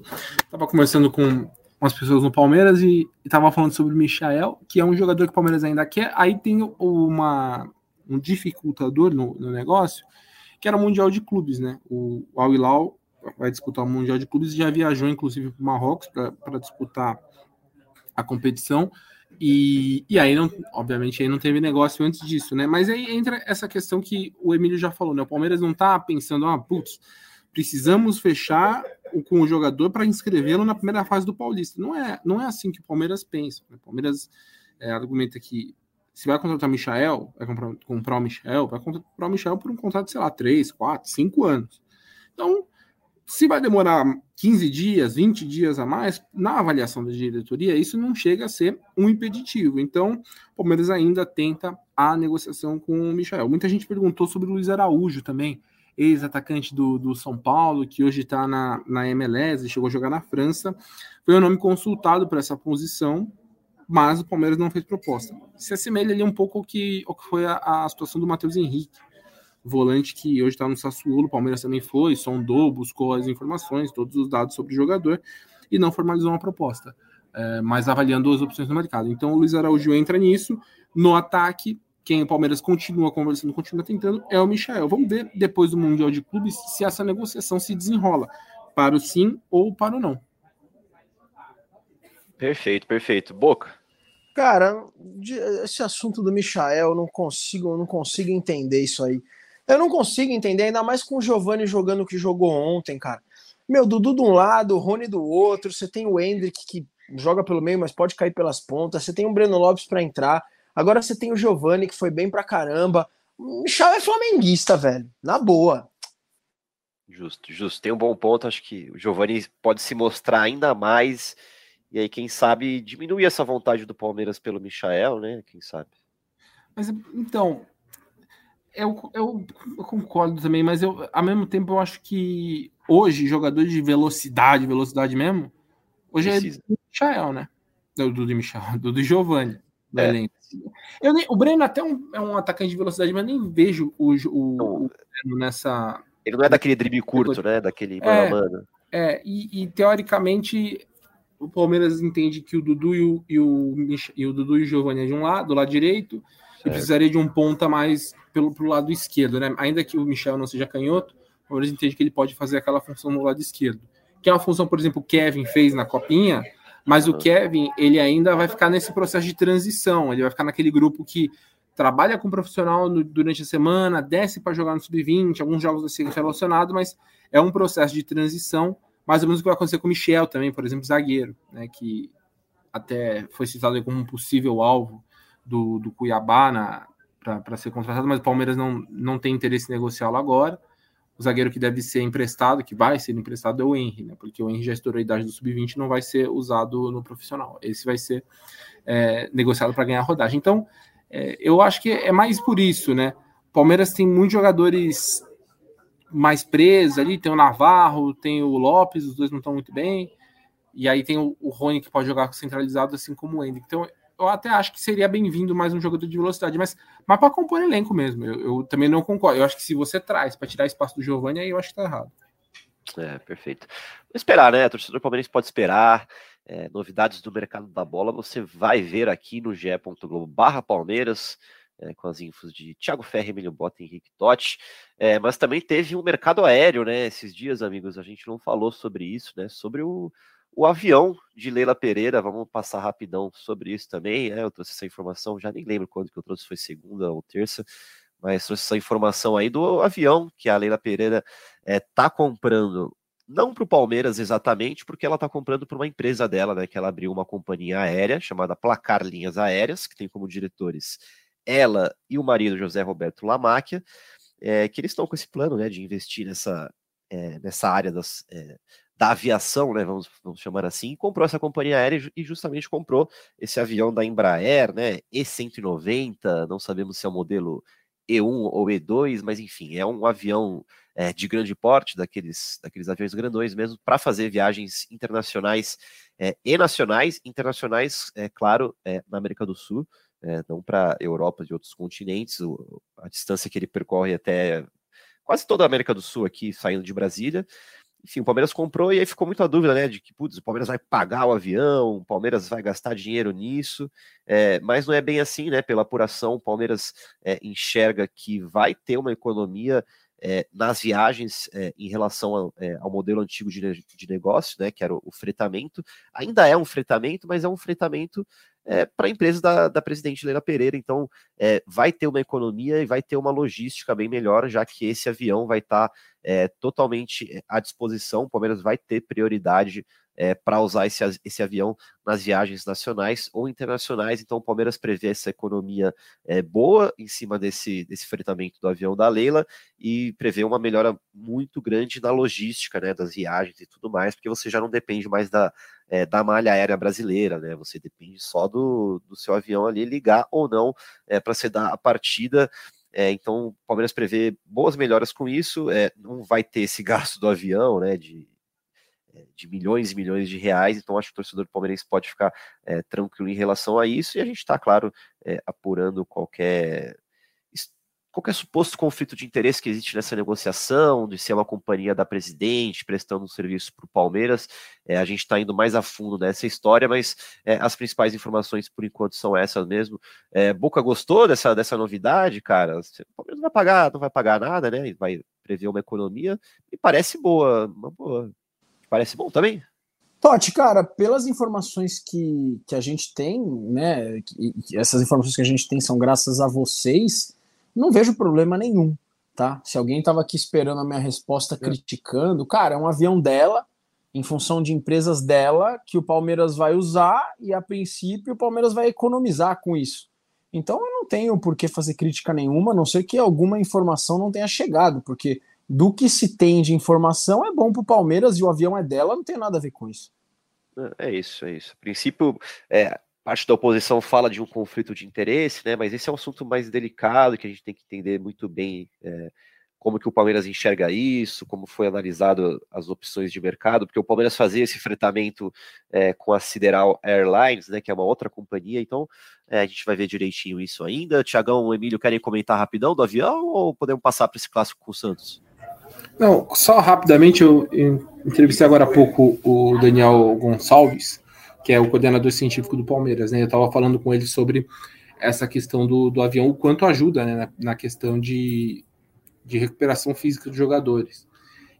Speaker 3: tava conversando com umas pessoas no Palmeiras e, e tava falando sobre o Michael, que é um jogador que o Palmeiras ainda quer, aí tem uma, um dificultador no, no negócio, que era o Mundial de Clubes, né? O Al Hilal vai disputar o Mundial de Clubes já viajou, inclusive, para o Marrocos para disputar a competição. E, e aí, não, obviamente, aí não teve negócio antes disso, né? Mas aí entra essa questão que o Emílio já falou, né? O Palmeiras não tá pensando, ah, putz, precisamos fechar com o jogador para inscrevê-lo na primeira fase do Paulista. Não é, não é assim que o Palmeiras pensa. Né? O Palmeiras é, argumenta que se vai contratar o Michael, vai comprar, comprar o Michael, vai comprar o Michael por um contrato, sei lá, 3, 4, 5 anos. Então, se vai demorar 15 dias, 20 dias a mais, na avaliação da diretoria, isso não chega a ser um impeditivo. Então, o Palmeiras ainda tenta a negociação com o Michael. Muita gente perguntou sobre o Luiz Araújo também, ex-atacante do, do São Paulo, que hoje está na, na MLS, chegou a jogar na França. Foi o nome consultado para essa posição, mas o Palmeiras não fez proposta. Se assemelha ali um pouco ao que, ao que foi a, a situação do Matheus Henrique, volante que hoje está no Sassuolo, o Palmeiras também foi, sondou, buscou as informações, todos os dados sobre o jogador e não formalizou uma proposta, é, mas avaliando as opções no mercado. Então o Luiz Araújo entra nisso, no ataque, quem o Palmeiras continua conversando, continua tentando, é o Michel. Vamos ver depois do Mundial de Clubes se essa negociação se desenrola para o sim ou para o não.
Speaker 1: Perfeito, perfeito. Boca.
Speaker 2: Cara, esse assunto do Michael, eu não consigo, eu não consigo entender isso aí. Eu não consigo entender, ainda mais com o Giovanni jogando o que jogou ontem, cara. Meu, Dudu de um lado, o Rony do outro, você tem o Hendrick que joga pelo meio, mas pode cair pelas pontas, você tem o Breno Lopes para entrar, agora você tem o Giovanni que foi bem pra caramba. O Michel é flamenguista, velho, na boa.
Speaker 1: Justo, justo. Tem um bom ponto, acho que o Giovanni pode se mostrar ainda mais e aí, quem sabe, diminuir essa vontade do Palmeiras pelo Michael, né? Quem sabe?
Speaker 3: Mas então, eu, eu, eu, concordo também, mas eu, ao mesmo tempo, eu acho que hoje, jogador de velocidade, velocidade mesmo, hoje Precisa. é do Michael, né? Do, do, do Michael, do, do Giovanni. É. Eu nem, o Breno até um, é um atacante de velocidade, mas nem vejo o, o, o Breno nessa.
Speaker 1: Ele não é daquele drible curto, né? Daquele
Speaker 3: é, mano. É, e, e teoricamente o Palmeiras entende que o Dudu e o, e o, e o Dudu e o Giovanni é de um lado, do lado direito, certo. e precisaria de um ponta mais pelo pro lado esquerdo, né? Ainda que o Michel não seja canhoto, o Palmeiras entende que ele pode fazer aquela função no lado esquerdo. Que é uma função, por exemplo, o Kevin fez na copinha, mas o Kevin, ele ainda vai ficar nesse processo de transição, ele vai ficar naquele grupo que trabalha com profissional no, durante a semana, desce para jogar no sub-20, alguns jogos vai ser relacionado, mas é um processo de transição mais ou menos o que vai acontecer com o Michel também, por exemplo, zagueiro, né, que até foi citado como um possível alvo do, do Cuiabá para ser contratado, mas o Palmeiras não, não tem interesse em negociá-lo agora. O zagueiro que deve ser emprestado, que vai ser emprestado, é o Henry, né? Porque o Henry já estourou a idade do sub-20 não vai ser usado no profissional. Esse vai ser é, negociado para ganhar rodagem. Então, é, eu acho que é mais por isso, né? Palmeiras tem muitos jogadores mais preso ali, tem o Navarro, tem o Lopes, os dois não estão muito bem. E aí tem o, o Rony que pode jogar centralizado, assim como o Hendrick. Então, eu até acho que seria bem-vindo mais um jogador de velocidade, mas, mas para compor elenco mesmo. Eu, eu, também não concordo. Eu acho que se você traz para tirar espaço do Giovanni, aí eu acho que tá errado.
Speaker 1: É, perfeito. Vou esperar, né? Torcedor palmeirense pode esperar. É, novidades do mercado da bola você vai ver aqui no ge.globo barra Palmeiras, é, com as infos de Thiago Ferre, Emílio Bota e Henrique Totti. É, mas também teve um mercado aéreo, né? Esses dias, amigos, a gente não falou sobre isso, né? Sobre o, o avião de Leila Pereira, vamos passar rapidão sobre isso também. Né? Eu trouxe essa informação, já nem lembro quando que eu trouxe, foi segunda ou terça, mas trouxe essa informação aí do avião que a Leila Pereira está é, comprando não para o Palmeiras exatamente, porque ela está comprando para uma empresa dela, né? Que ela abriu uma companhia aérea chamada Placar Linhas Aéreas, que tem como diretores ela e o marido José Roberto Lamáquia, é, que eles estão com esse plano, né? De investir nessa, é, nessa área das, é, da aviação, né? Vamos, vamos chamar assim, comprou essa companhia aérea e justamente comprou esse avião da Embraer, né? E190, não sabemos se é o modelo E1 ou E2, mas enfim, é um avião é, de grande porte, daqueles, daqueles aviões grandões mesmo, para fazer viagens internacionais é, e nacionais, internacionais, é claro, é, na América do Sul, é, não para Europa de outros continentes, o, a distância que ele percorre até quase toda a América do Sul aqui, saindo de Brasília. Enfim, o Palmeiras comprou e aí ficou muito a dúvida, né, de que, putz, o Palmeiras vai pagar o avião, o Palmeiras vai gastar dinheiro nisso, é, mas não é bem assim, né, pela apuração, o Palmeiras é, enxerga que vai ter uma economia é, nas viagens é, em relação ao, é, ao, modelo antigo de, de negócio, né, que era o, o, fretamento. Ainda é um fretamento, mas é um fretamento é, para a empresa da, da presidente Leila Pereira. Então, é, vai ter uma economia e vai ter uma logística bem melhor, já que esse avião vai estar tá, é, totalmente à disposição. O Palmeiras vai ter prioridade é, para usar esse, esse avião nas viagens nacionais ou internacionais. Então, o Palmeiras prevê essa economia é, boa em cima desse, desse fretamento do avião da Leila e prevê uma melhora muito grande na logística né, das viagens e tudo mais, porque você já não depende mais da, é, da malha aérea brasileira, né? Você depende só do, do seu avião ali ligar ou não é, para você dar a partida. É, então, o Palmeiras prevê boas melhoras com isso. É, não vai ter esse gasto do avião, né? De, de milhões e milhões de reais, então acho que o torcedor do Palmeirense pode ficar é, tranquilo em relação a isso, e a gente está, claro, é, apurando qualquer qualquer suposto conflito de interesse que existe nessa negociação, de ser uma companhia da presidente prestando um serviço para o Palmeiras. É, a gente está indo mais a fundo nessa história, mas é, as principais informações por enquanto são essas mesmo. É, Boca gostou dessa, dessa novidade, cara? O Palmeiras não vai pagar, não vai pagar nada, né? Vai prever uma economia. Me parece boa, uma boa Parece bom também?
Speaker 2: Totti, cara, pelas informações que, que a gente tem, né? Que, essas informações que a gente tem são graças a vocês, não vejo problema nenhum, tá? Se alguém estava aqui esperando a minha resposta é. criticando, cara, é um avião dela, em função de empresas dela, que o Palmeiras vai usar, e a princípio o Palmeiras vai economizar com isso. Então eu não tenho por que fazer crítica nenhuma, a não ser que alguma informação não tenha chegado, porque do que se tem de informação é bom para o Palmeiras e o avião é dela, não tem nada a ver com isso.
Speaker 1: É isso, é isso. A princípio, é, parte da oposição fala de um conflito de interesse, né? Mas esse é um assunto mais delicado que a gente tem que entender muito bem é, como que o Palmeiras enxerga isso, como foi analisado as opções de mercado, porque o Palmeiras fazia esse fretamento é, com a Sideral Airlines, né? Que é uma outra companhia, então é, a gente vai ver direitinho isso ainda. Tiagão, Emílio, querem comentar rapidão do avião ou podemos passar para esse clássico com o Santos?
Speaker 3: Não, só rapidamente, eu, entrevistei agora há pouco o Daniel Gonçalves, que é o coordenador científico do Palmeiras, né? Eu estava falando com ele sobre essa questão do, do avião, o quanto ajuda né, na, na questão de, de recuperação física dos jogadores.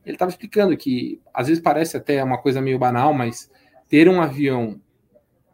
Speaker 3: Ele estava explicando que às vezes parece até uma coisa meio banal, mas ter um avião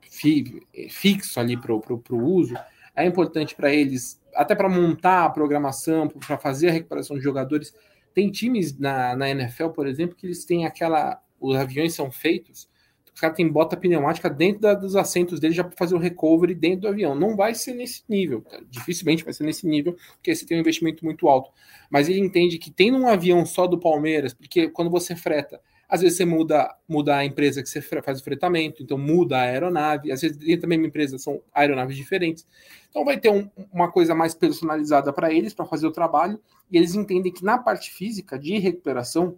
Speaker 3: fi, fixo ali para o uso é importante para eles, até para montar a programação, para fazer a recuperação de jogadores tem times na, na NFL, por exemplo, que eles têm aquela. Os aviões são feitos, os caras têm bota pneumática dentro da, dos assentos deles já para fazer o recovery dentro do avião. Não vai ser nesse nível, cara. dificilmente vai ser nesse nível, porque você tem um investimento muito alto. Mas ele entende que tem um avião só do Palmeiras, porque quando você freta, às vezes você muda, muda a empresa que você faz o fretamento, então muda a aeronave. Às vezes dentro da mesma empresa são aeronaves diferentes. Então vai ter um, uma coisa mais personalizada para eles, para fazer o trabalho. E eles entendem que na parte física de recuperação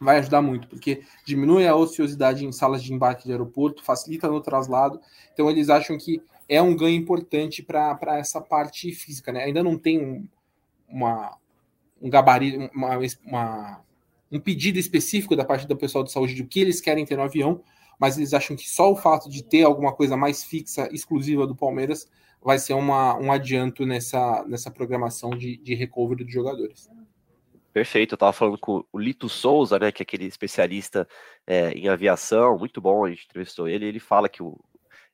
Speaker 3: vai ajudar muito, porque diminui a ociosidade em salas de embarque de aeroporto, facilita no traslado. Então eles acham que é um ganho importante para essa parte física. Né? Ainda não tem um, uma, um gabarito, uma, uma um pedido específico da parte do pessoal de saúde de o que eles querem ter no avião, mas eles acham que só o fato de ter alguma coisa mais fixa, exclusiva do Palmeiras, vai ser uma, um adianto nessa, nessa programação de, de recovery dos jogadores.
Speaker 1: Perfeito, eu estava falando com o Lito Souza, né, que é aquele especialista é, em aviação, muito bom, a gente entrevistou ele, ele fala que o,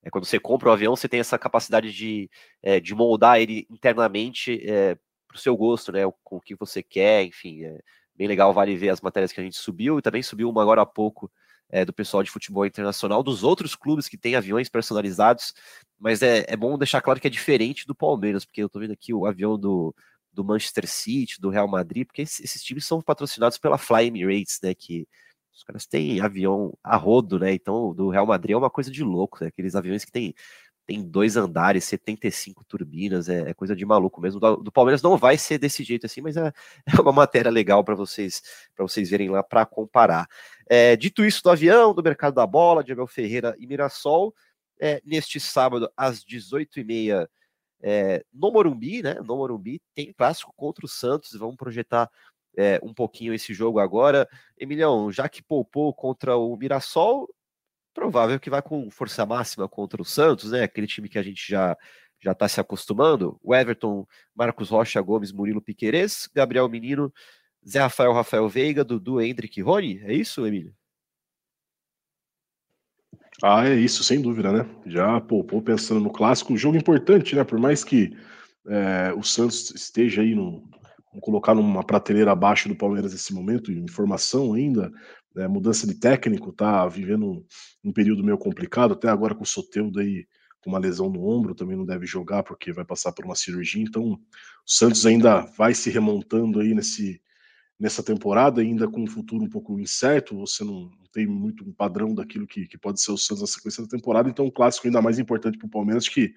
Speaker 1: é, quando você compra o um avião, você tem essa capacidade de, é, de moldar ele internamente é, para o seu gosto, né, com o que você quer, enfim, é bem legal, vale ver as matérias que a gente subiu, e também subiu uma agora há pouco é, do pessoal de futebol internacional, dos outros clubes que têm aviões personalizados, mas é, é bom deixar claro que é diferente do Palmeiras, porque eu estou vendo aqui o avião do do Manchester City, do Real Madrid, porque esses, times são patrocinados pela Fly Emirates, né? Que os caras têm avião a rodo, né? Então, do Real Madrid é uma coisa de louco, né? Aqueles aviões que tem, tem dois andares, 75 turbinas, é, é coisa de maluco mesmo. Do, do, Palmeiras não vai ser desse jeito assim, mas é, é uma matéria legal para vocês para vocês verem lá para comparar. É, dito isso do avião, do mercado da bola, de Abel Ferreira e Mirassol, é, neste sábado às 18h30 é, no Morumbi, né? No Morumbi tem clássico contra o Santos. Vamos projetar é, um pouquinho esse jogo agora. Emilhão, já que poupou contra o Mirassol, provável que vai com força máxima contra o Santos, né? Aquele time que a gente já já está se acostumando. O Everton, Marcos Rocha, Gomes, Murilo Piquerez, Gabriel Menino, Zé Rafael, Rafael Veiga, Dudu, Hendrick e Rony. É isso, Emílio?
Speaker 4: Ah, é isso, sem dúvida, né? Já poupou pensando no clássico, um jogo importante, né? Por mais que é, o Santos esteja aí no. Colocar numa prateleira abaixo do Palmeiras nesse momento, informação ainda, é, mudança de técnico, tá vivendo um, um, período meio complicado, até agora com o Soteudo aí com uma lesão no ombro, também não deve jogar porque vai passar por uma cirurgia, então o Santos ainda vai se remontando aí nesse, nessa temporada, ainda com um futuro um pouco incerto, você não, tem muito um padrão daquilo que, que pode ser o Santos na sequência da temporada, então um clássico ainda mais importante para o Palmeiras, que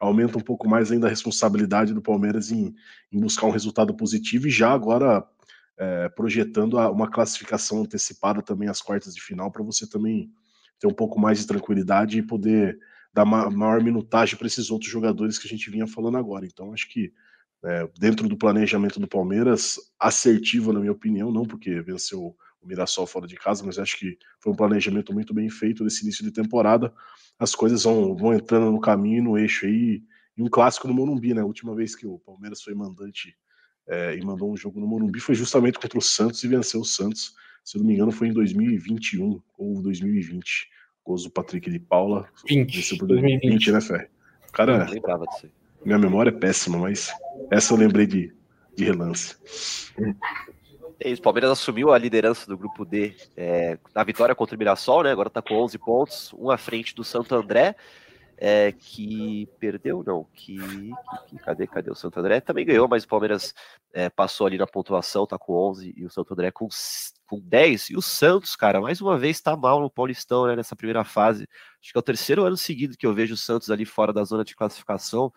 Speaker 4: aumenta um pouco mais ainda a responsabilidade do Palmeiras em, em buscar um resultado positivo e já agora é, projetando uma classificação antecipada também às quartas de final, para você também ter um pouco mais de tranquilidade e poder dar ma maior minutagem para esses outros jogadores que a gente vinha falando agora. Então, acho que é, dentro do planejamento do Palmeiras, assertivo, na minha opinião, não porque venceu o Mirassol fora de casa, mas acho que foi um planejamento muito bem feito nesse início de temporada. As coisas vão, vão entrando no caminho, no eixo aí, e um clássico no Morumbi, né? A última vez que o Palmeiras foi mandante é, e mandou um jogo no Morumbi foi justamente contra o Santos e venceu o Santos. Se eu não me engano, foi em 2021 ou 2020. Gols do Patrick de Paula.
Speaker 3: 20.
Speaker 4: Por 2020, 2020 né, Fé? Cara, minha memória é péssima, mas essa eu lembrei de, de relance.
Speaker 1: É isso, o Palmeiras assumiu a liderança do grupo D é, na vitória contra o Mirassol, né? Agora está com 11 pontos, um à frente do Santo André, é, que perdeu, não, que, que, cadê, cadê o Santo André? Também ganhou, mas o Palmeiras é, passou ali na pontuação, tá com 11 e o Santo André com, com 10. E o Santos, cara, mais uma vez está mal no Paulistão, né? Nessa primeira fase. Acho que é o terceiro ano seguido que eu vejo o Santos ali fora da zona de classificação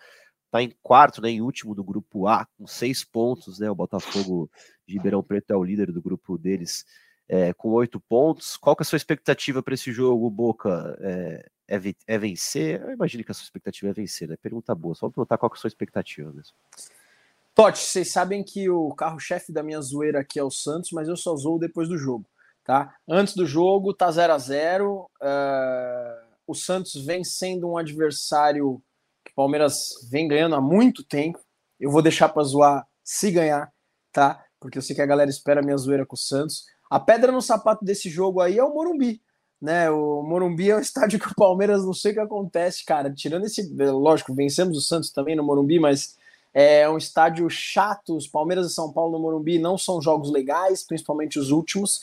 Speaker 1: está em quarto, né, em último do grupo A, com seis pontos, né, o Botafogo de Ribeirão Preto é o líder do grupo deles, é, com oito pontos. Qual que é a sua expectativa para esse jogo, Boca? É, é, é, vencer? Eu imagino que a sua expectativa é vencer, né? Pergunta boa, só perguntar qual que é a sua expectativa mesmo.
Speaker 2: Totti, vocês sabem que o carro-chefe da minha zoeira aqui é o Santos, mas eu só zoo depois do jogo, tá? Antes do jogo, tá 0 a 0 uh, é, O Santos vem sendo um adversário que o Palmeiras vem ganhando há muito tempo. Eu vou deixar para zoar se ganhar, tá? Porque eu sei que a galera espera a minha zoeira com o Santos. A pedra no sapato desse jogo aí é o Morumbi, né? O Morumbi é um estádio que o Palmeiras não sei o que acontece, cara. Tirando esse, lógico, vencemos o Santos também no Morumbi, mas é um estádio chato. Os Palmeiras e São Paulo no Morumbi não são jogos legais, principalmente os últimos.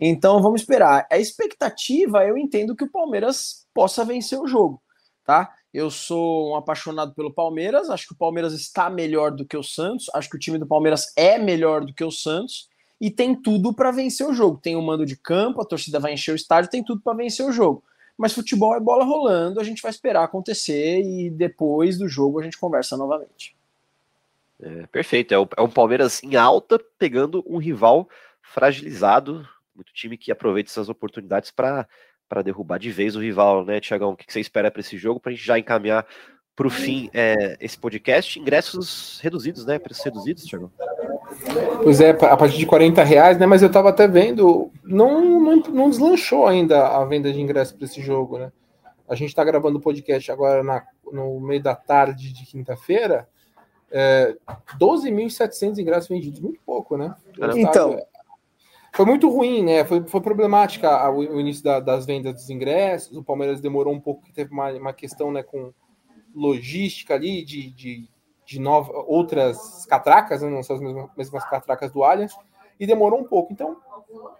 Speaker 2: Então vamos esperar. A expectativa, eu entendo que o Palmeiras possa vencer o jogo, tá? Eu sou um apaixonado pelo Palmeiras, acho que o Palmeiras está melhor do que o Santos, acho que o time do Palmeiras é melhor do que o Santos e tem tudo para vencer o jogo. Tem o mando de campo, a torcida vai encher o estádio, tem tudo para vencer o jogo. Mas futebol é bola rolando, a gente vai esperar acontecer e depois do jogo a gente conversa novamente.
Speaker 1: É, perfeito, é o, é Palmeiras em alta, pegando um rival fragilizado, muito time que aproveita essas oportunidades para para derrubar de vez o rival, né, Tiagão? O que você espera para esse jogo, para a gente já encaminhar para o fim é, esse podcast? Ingressos reduzidos, né? Preços reduzidos, Tiagão?
Speaker 3: Pois é, a partir de 40 reais, né? Mas eu tava até vendo, não, não, não deslanchou ainda a venda de ingressos para esse jogo, né? A gente está gravando o podcast agora na, no meio da tarde de quinta-feira. É, 12.700 ingressos vendidos, muito pouco, né?
Speaker 2: Então,
Speaker 3: foi muito ruim, né? Foi, foi problemática o, o início da, das vendas dos ingressos. O Palmeiras demorou um pouco, teve uma, uma questão né, com logística ali de, de, de nova, outras catracas, né? não são as mesmas, mesmas catracas do Allianz, e demorou um pouco. Então,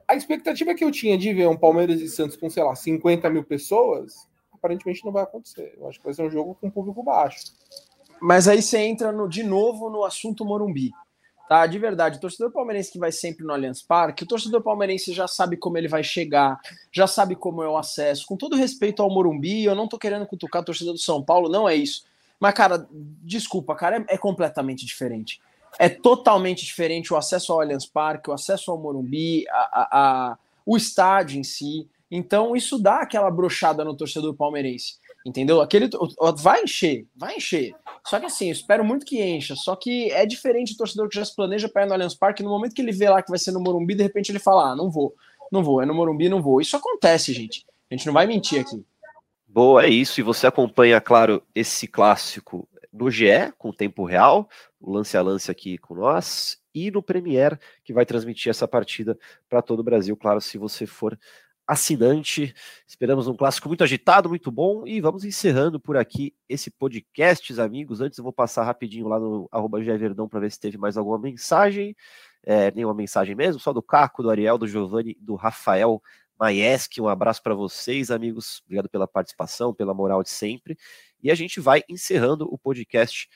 Speaker 3: a expectativa que eu tinha de ver um Palmeiras e Santos com, sei lá, 50 mil pessoas, aparentemente não vai acontecer. Eu acho que vai ser um jogo com público baixo.
Speaker 2: Mas aí você entra no, de novo no assunto Morumbi. Tá, de verdade, o torcedor palmeirense que vai sempre no Allianz Parque, o torcedor palmeirense já sabe como ele vai chegar, já sabe como é o acesso. Com todo respeito ao Morumbi, eu não tô querendo cutucar o torcedor do São Paulo, não é isso. Mas, cara, desculpa, cara, é, é completamente diferente. É totalmente diferente o acesso ao Allianz Parque, o acesso ao Morumbi, a, a, a o estádio em si. Então, isso dá aquela brochada no torcedor palmeirense. Entendeu? Aquele vai encher, vai encher. Só que assim, espero muito que encha. Só que é diferente o torcedor que já se planeja para ir no Allianz Parque, no momento que ele vê lá que vai ser no Morumbi, de repente ele fala: "Ah, não vou. Não vou, é no Morumbi, não vou". Isso acontece, gente. A gente não vai mentir aqui.
Speaker 1: Boa, é isso. E você acompanha, claro, esse clássico no GE, com tempo real, o lance a lance aqui com nós, e no Premier, que vai transmitir essa partida para todo o Brasil, claro, se você for assinante. Esperamos um clássico muito agitado, muito bom. E vamos encerrando por aqui esse podcast, amigos. Antes eu vou passar rapidinho lá no arroba Verdão para ver se teve mais alguma mensagem. É, nenhuma mensagem mesmo, só do Caco, do Ariel, do Giovanni, do Rafael Maieski. Um abraço para vocês, amigos. Obrigado pela participação, pela moral de sempre. E a gente vai encerrando o podcast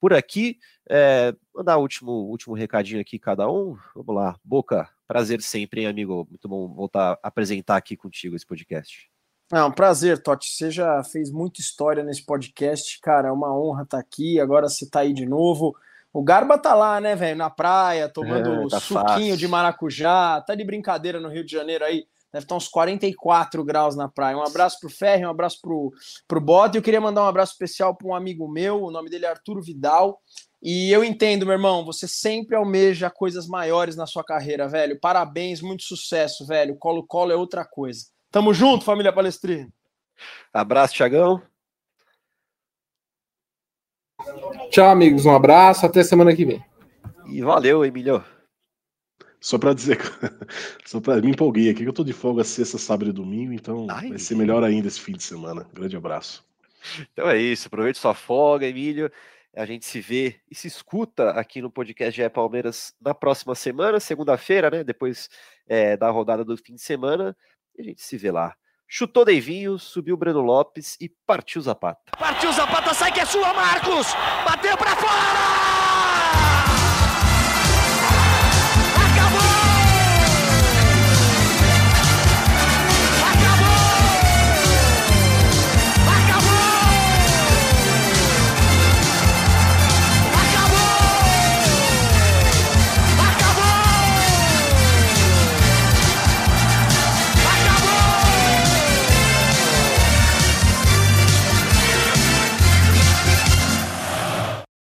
Speaker 1: por aqui. É, mandar o último, último recadinho aqui, cada um. Vamos lá, Boca, prazer sempre, hein, amigo? Muito bom voltar a apresentar aqui contigo esse podcast.
Speaker 2: É um prazer, Totti. Você já fez muita história nesse podcast, cara. É uma honra estar aqui. Agora você está aí de novo. O Garba tá lá, né, velho, na praia, tomando é, tá suquinho fácil. de maracujá. Tá de brincadeira no Rio de Janeiro aí Deve estar uns 44 graus na praia. Um abraço pro Ferri, um abraço pro, pro Bota. Eu queria mandar um abraço especial para um amigo meu, o nome dele é Arturo Vidal. E eu entendo, meu irmão, você sempre almeja coisas maiores na sua carreira, velho. Parabéns, muito sucesso, velho. Colo-colo é outra coisa. Tamo junto, família Palestrina.
Speaker 1: Abraço, Tiagão.
Speaker 3: Tchau, amigos. Um abraço. Até semana que vem.
Speaker 1: E valeu, Emílio.
Speaker 4: Só para dizer, só para me empolguei aqui que eu tô de folga sexta, sábado e domingo, então Ai, vai ser melhor ainda esse fim de semana. Grande abraço.
Speaker 1: Então é isso, aproveite sua folga, Emílio. A gente se vê e se escuta aqui no podcast GE Palmeiras na próxima semana, segunda-feira, né? Depois é, da rodada do fim de semana. E a gente se vê lá. Chutou Deivinho, subiu o Breno Lopes e partiu Zapata.
Speaker 6: Partiu Zapata, sai que é sua, Marcos! Bateu para fora!